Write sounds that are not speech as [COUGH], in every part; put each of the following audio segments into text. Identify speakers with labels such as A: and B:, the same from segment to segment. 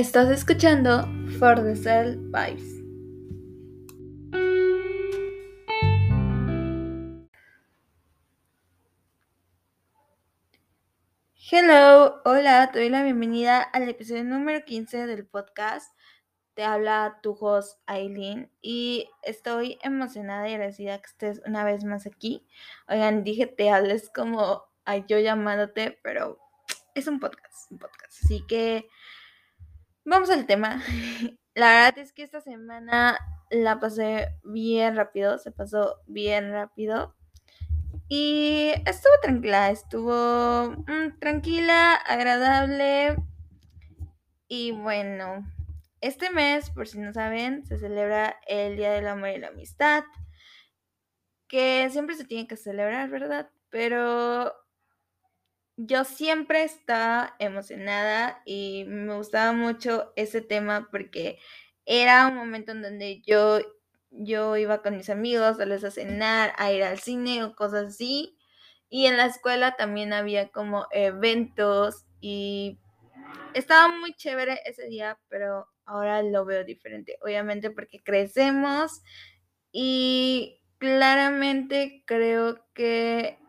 A: Estás escuchando For the Cell Vibes. Hello, hola, te doy la bienvenida al episodio número 15 del podcast. Te habla tu host Aileen y estoy emocionada y agradecida que estés una vez más aquí. Oigan, dije te hables como a yo llamándote, pero es un podcast, un podcast. Así que vamos al tema. [LAUGHS] La verdad es que esta semana la pasé bien rápido, se pasó bien rápido. Y estuvo tranquila, estuvo mm, tranquila, agradable. Y bueno, este mes, por si no saben, se celebra el Día del Amor y la Amistad, que siempre se tiene que celebrar, ¿verdad? Pero yo siempre estaba emocionada y me gustaba mucho ese tema porque era un momento en donde yo, yo iba con mis amigos, a a cenar, a ir al cine o cosas así. Y en la escuela también había como eventos y estaba muy chévere ese día, pero ahora lo veo diferente. Obviamente porque crecemos y claramente creo que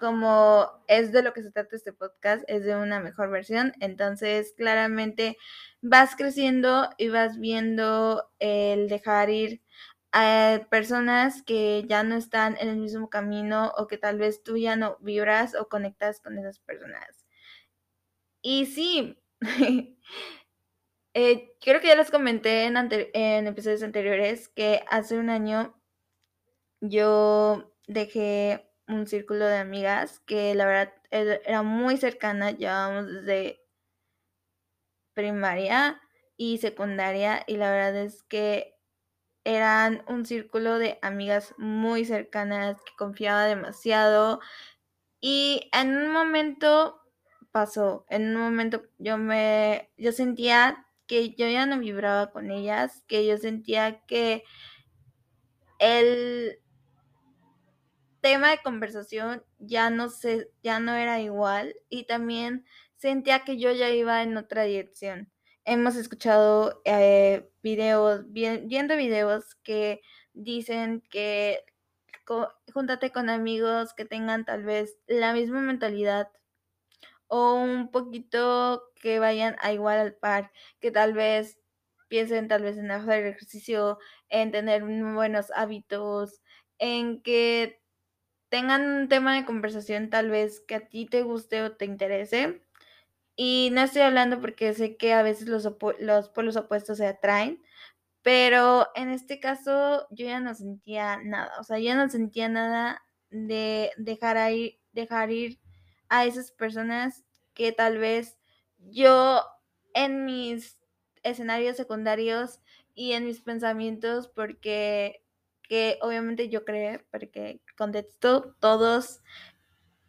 A: como es de lo que se trata este podcast, es de una mejor versión. Entonces, claramente vas creciendo y vas viendo el dejar ir a personas que ya no están en el mismo camino o que tal vez tú ya no vibras o conectas con esas personas. Y sí, [LAUGHS] eh, creo que ya les comenté en, en episodios anteriores que hace un año yo dejé un círculo de amigas que la verdad era muy cercana, llevábamos desde primaria y secundaria y la verdad es que eran un círculo de amigas muy cercanas que confiaba demasiado y en un momento pasó, en un momento yo me yo sentía que yo ya no vibraba con ellas, que yo sentía que el tema de conversación ya no sé, ya no era igual y también sentía que yo ya iba en otra dirección. Hemos escuchado eh, videos, viendo videos que dicen que júntate con amigos que tengan tal vez la misma mentalidad o un poquito que vayan a igual al par, que tal vez piensen tal vez en hacer ejercicio, en tener buenos hábitos, en que tengan un tema de conversación tal vez que a ti te guste o te interese. Y no estoy hablando porque sé que a veces los, los polos opuestos se atraen, pero en este caso yo ya no sentía nada, o sea, ya no sentía nada de dejar ir, dejar ir a esas personas que tal vez yo en mis escenarios secundarios y en mis pensamientos, porque que obviamente yo creo, porque contexto, todos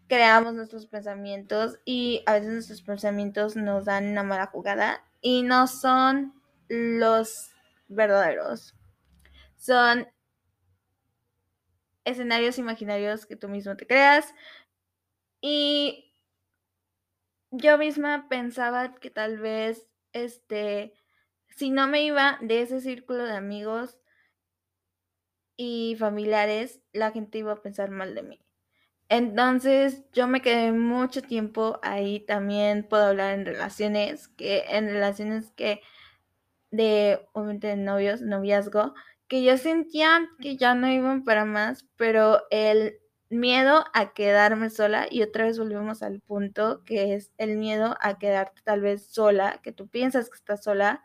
A: creamos nuestros pensamientos y a veces nuestros pensamientos nos dan una mala jugada y no son los verdaderos. Son escenarios imaginarios que tú mismo te creas y yo misma pensaba que tal vez este si no me iba de ese círculo de amigos y familiares, la gente iba a pensar mal de mí. Entonces yo me quedé mucho tiempo ahí. También puedo hablar en relaciones, que en relaciones que de, de novios, noviazgo, que yo sentía que ya no iban para más, pero el miedo a quedarme sola, y otra vez volvemos al punto, que es el miedo a quedarte tal vez sola, que tú piensas que estás sola,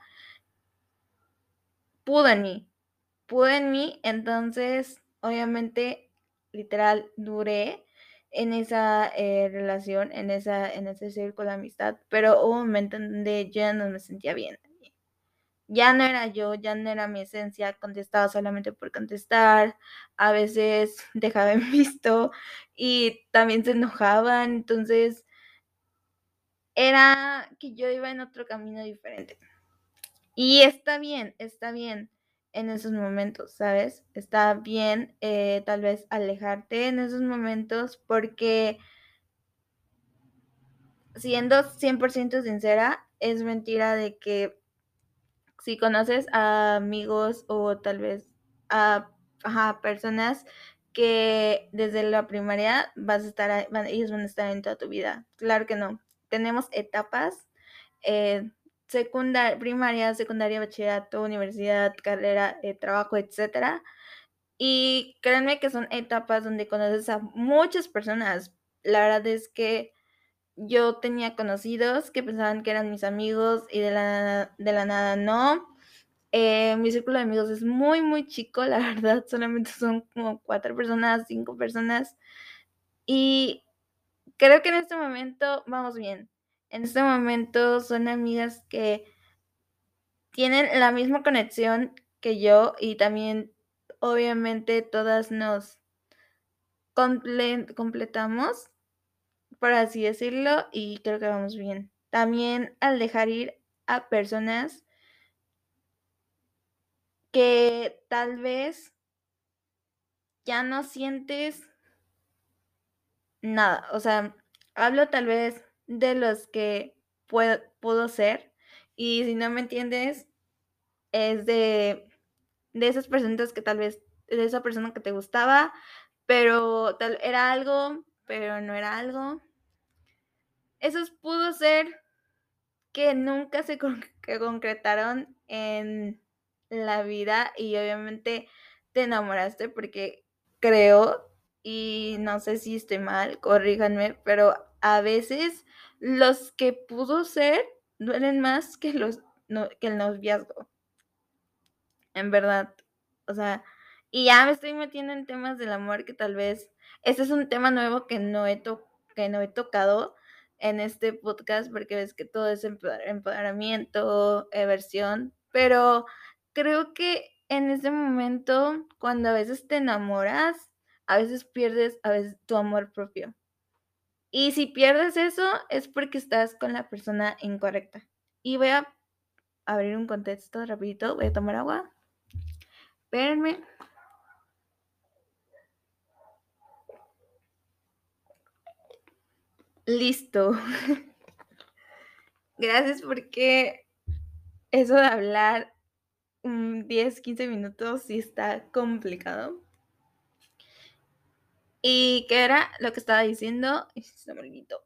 A: pudo en mí, pudo en mí, entonces obviamente literal duré en esa eh, relación, en, esa, en ese círculo de amistad, pero hubo un momento en donde yo ya no me sentía bien. Ya no era yo, ya no era mi esencia, contestaba solamente por contestar, a veces [LAUGHS] dejaba en visto y también se enojaban, entonces era que yo iba en otro camino diferente. Y está bien, está bien en esos momentos, ¿sabes? Está bien eh, tal vez alejarte en esos momentos porque siendo 100% sincera, es mentira de que si conoces a amigos o tal vez a, personas que desde la primaria vas a estar, ellos van a estar en toda tu vida. Claro que no. Tenemos etapas, eh, secundaria, primaria, secundaria, bachillerato, universidad, carrera, eh, trabajo, etcétera. Y créanme que son etapas donde conoces a muchas personas. La verdad es que yo tenía conocidos que pensaban que eran mis amigos y de la, de la nada no. Eh, mi círculo de amigos es muy, muy chico, la [LAUGHS] verdad, solamente son como cuatro personas, cinco personas. Y creo que en este momento vamos bien. En este momento son amigas que tienen la misma conexión que yo y también obviamente todas nos completamos, por así decirlo, y creo que vamos bien. También al dejar ir a personas que tal vez ya no sientes nada. O sea, hablo tal vez de los que puedo, ser. Y si no me entiendes, es de, de esas personas que tal vez, de esa persona que te gustaba, pero tal era algo, pero no era algo. Esos pudo ser que nunca se concretaron en la vida y obviamente te enamoraste porque creo y no sé si estoy mal, corríjanme, pero a veces los que pudo ser duelen más que los que el noviazgo. En verdad. O sea, y ya me estoy metiendo en temas del amor que tal vez este es un tema nuevo que no he que no he tocado en este podcast porque ves que todo es empoderamiento, versión, pero creo que en ese momento, cuando a veces te enamoras, a veces pierdes a veces tu amor propio. Y si pierdes eso, es porque estás con la persona incorrecta. Y voy a abrir un contexto rapidito, voy a tomar agua. Espérenme. Listo. [LAUGHS] Gracias porque eso de hablar 10, 15 minutos sí está complicado. ¿Y qué era lo que estaba diciendo? Me olvidó.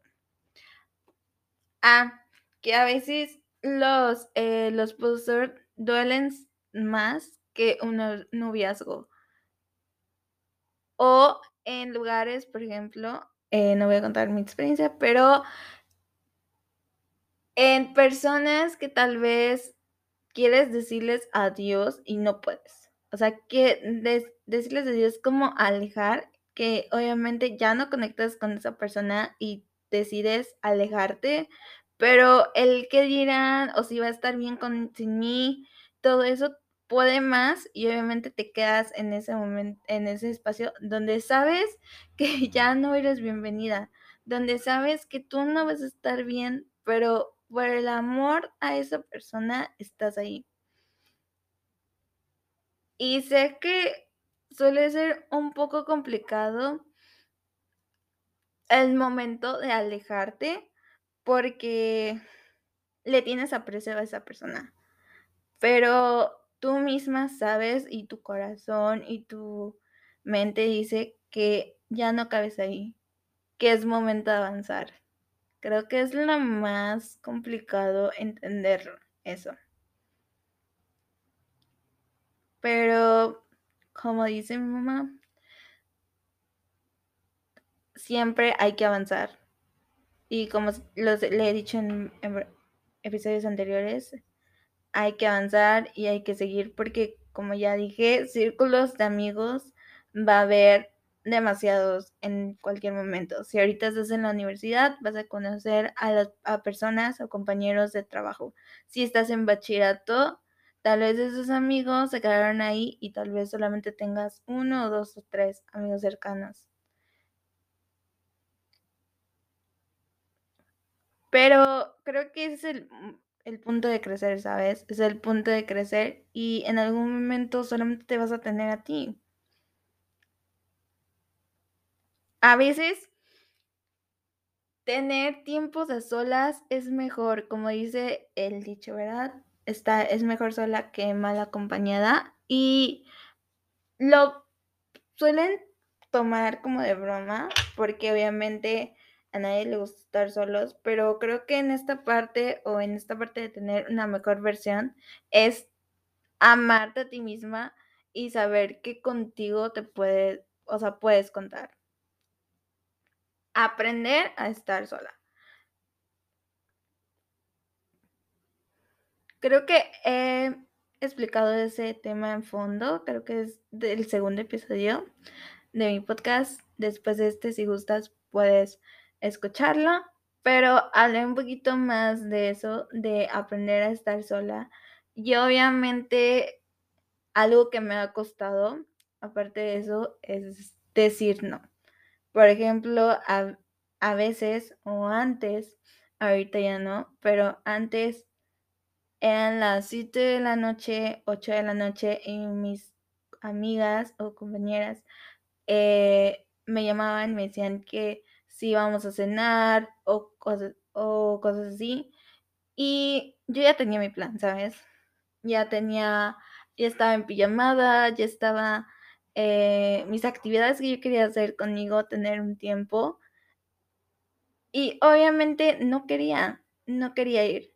A: Ah, que a veces los, eh, los duelen más que un noviazgo. O en lugares, por ejemplo, eh, no voy a contar mi experiencia, pero en personas que tal vez quieres decirles adiós y no puedes. O sea, que decirles adiós es como alejar, que obviamente ya no conectas con esa persona y decides alejarte, pero el que dirán o si va a estar bien con, sin mí, todo eso puede más y obviamente te quedas en ese momento, en ese espacio donde sabes [LAUGHS] que ya no eres bienvenida, donde sabes que tú no vas a estar bien, pero por el amor a esa persona estás ahí. Y sé que suele ser un poco complicado el momento de alejarte porque le tienes aprecio a esa persona. Pero tú misma sabes y tu corazón y tu mente dice que ya no cabes ahí, que es momento de avanzar. Creo que es lo más complicado entender eso. Pero, como dice mi mamá, siempre hay que avanzar. Y como los, le he dicho en episodios anteriores, hay que avanzar y hay que seguir porque, como ya dije, círculos de amigos va a haber demasiados en cualquier momento. Si ahorita estás en la universidad, vas a conocer a, las, personas o compañeros de trabajo. Si estás en bachillerato, tal vez esos amigos se quedaron ahí y tal vez solamente tengas uno o dos o tres amigos cercanos. Pero creo que ese es el, el punto de crecer, ¿sabes? Es el punto de crecer y en algún momento solamente te vas a tener a ti. A veces tener tiempos a solas es mejor, como dice el dicho, ¿verdad? Está, es mejor sola que mal acompañada. Y lo suelen tomar como de broma, porque obviamente a nadie le gusta estar solos, pero creo que en esta parte o en esta parte de tener una mejor versión es amarte a ti misma y saber que contigo te puedes, o sea, puedes contar. Aprender a estar sola. Creo que he explicado ese tema en fondo, creo que es del segundo episodio de mi podcast. Después de este, si gustas, puedes escucharlo. Pero hablé un poquito más de eso, de aprender a estar sola. Y obviamente algo que me ha costado, aparte de eso, es decir no. Por ejemplo, a, a veces o antes, ahorita ya no, pero antes eran las 7 de la noche, 8 de la noche y mis amigas o compañeras eh, me llamaban, me decían que si íbamos a cenar o cosas, o cosas así. Y yo ya tenía mi plan, ¿sabes? Ya tenía, ya estaba en pijamada, ya estaba eh, mis actividades que yo quería hacer conmigo, tener un tiempo. Y obviamente no quería, no quería ir.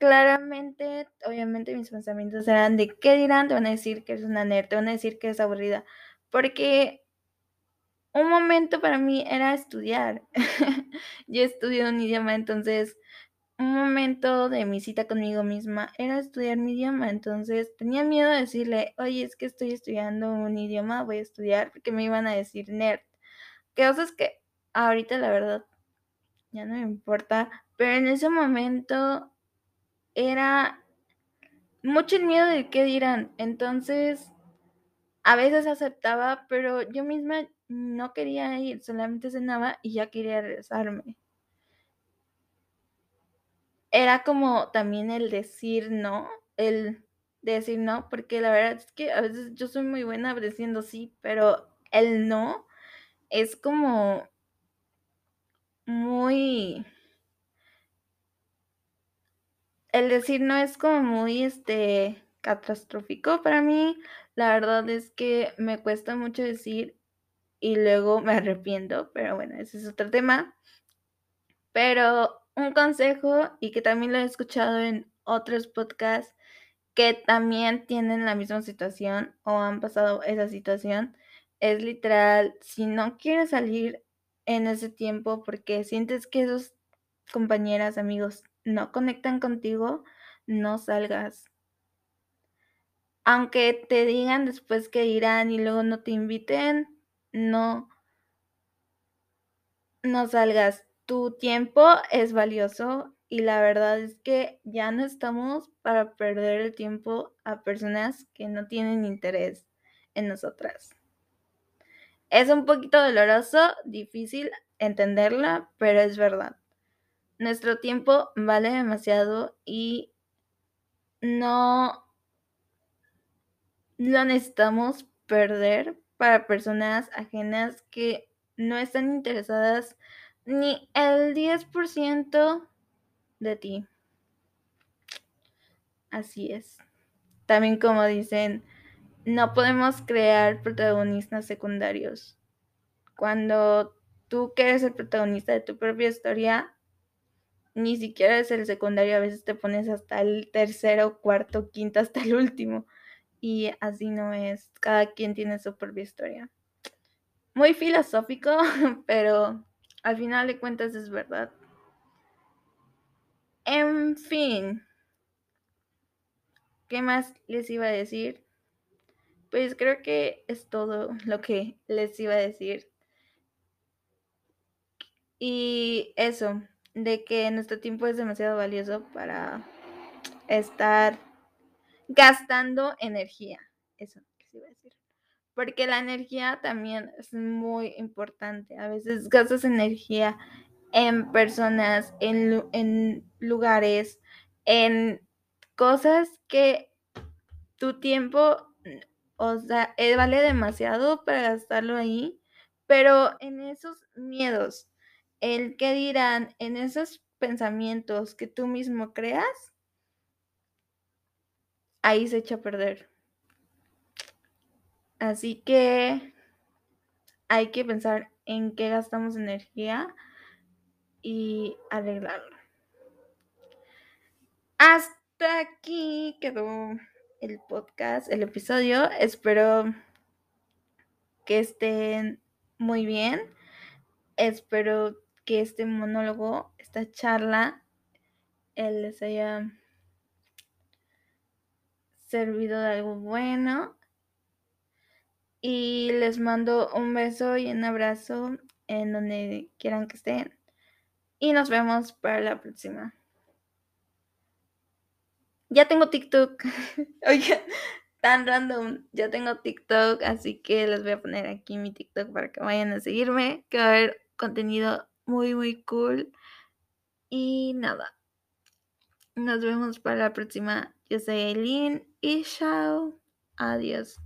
A: Claramente, obviamente mis pensamientos eran de qué dirán, te van a decir que es una nerd, te van a decir que es aburrida, porque un momento para mí era estudiar. [LAUGHS] yo estudié un idioma, entonces un momento de mi cita conmigo misma era estudiar mi idioma, entonces tenía miedo de decirle, oye, es que estoy estudiando un idioma, voy a estudiar, porque me iban a decir nerd. Que es que ahorita la verdad ya no me importa, pero en ese momento era mucho el miedo de qué dirán, entonces a veces aceptaba, pero yo misma no quería ir, solamente cenaba y ya quería regresarme. Era como también el decir no, el decir no, porque la verdad es que a veces yo soy muy buena diciendo sí, pero el no es como muy... El decir no es como muy, este, catastrófico para mí. La verdad es que me cuesta mucho decir y luego me arrepiento, pero bueno, ese es otro tema. Pero un consejo y que también lo he escuchado en otros podcasts que también tienen la misma situación o han pasado esa situación, es literal, si no quieres salir en ese tiempo porque sientes que esos compañeras, amigos no conectan contigo, no salgas. Aunque te digan después que irán y luego no te inviten, no, no salgas tu tiempo es valioso y la verdad es que ya no estamos para perder el tiempo a personas que no tienen interés en nosotras. Es un poquito doloroso, difícil entenderla, pero es verdad. Nuestro tiempo vale demasiado y no lo necesitamos perder para personas ajenas que no están interesadas ni el 10% de ti. Así es. También como dicen, no podemos crear protagonistas secundarios. Cuando tú que eres el protagonista de tu propia historia, ni siquiera eres el secundario, a veces te pones hasta el tercero, cuarto, quinto, hasta el último. Y así no es. Cada quien tiene su propia historia. Muy filosófico, [LAUGHS] pero al final de cuentas es verdad. En fin, ¿qué más les iba a decir? Pues creo que es todo lo que les iba a decir. Y eso, de que nuestro tiempo es demasiado valioso para estar gastando energía. Eso les iba a decir porque la energía también es muy importante. A veces gastas energía en personas, en, lugares, en cosas que tu tiempo, o sea, eh, vale demasiado para gastarlo ahí, pero en esos miedos, el que dirán en esos pensamientos que tú mismo creas, ahí se echa a perder. Así que hay que pensar en qué gastamos energía y arreglarlo. Hasta aquí quedó el podcast, el episodio. Espero que estén muy bien. Espero que este monólogo, esta charla, les haya servido de algo bueno. Y les mando un beso y un abrazo en donde quieran que estén. Y nos vemos para la próxima. Ya tengo TikTok. [LAUGHS] Oye, tan random. Ya tengo TikTok, así que les voy a poner aquí mi TikTok para que vayan a seguirme. Que va a haber contenido muy, muy cool. Y nada. Nos vemos para la próxima. Yo soy Eileen y chao. Adiós.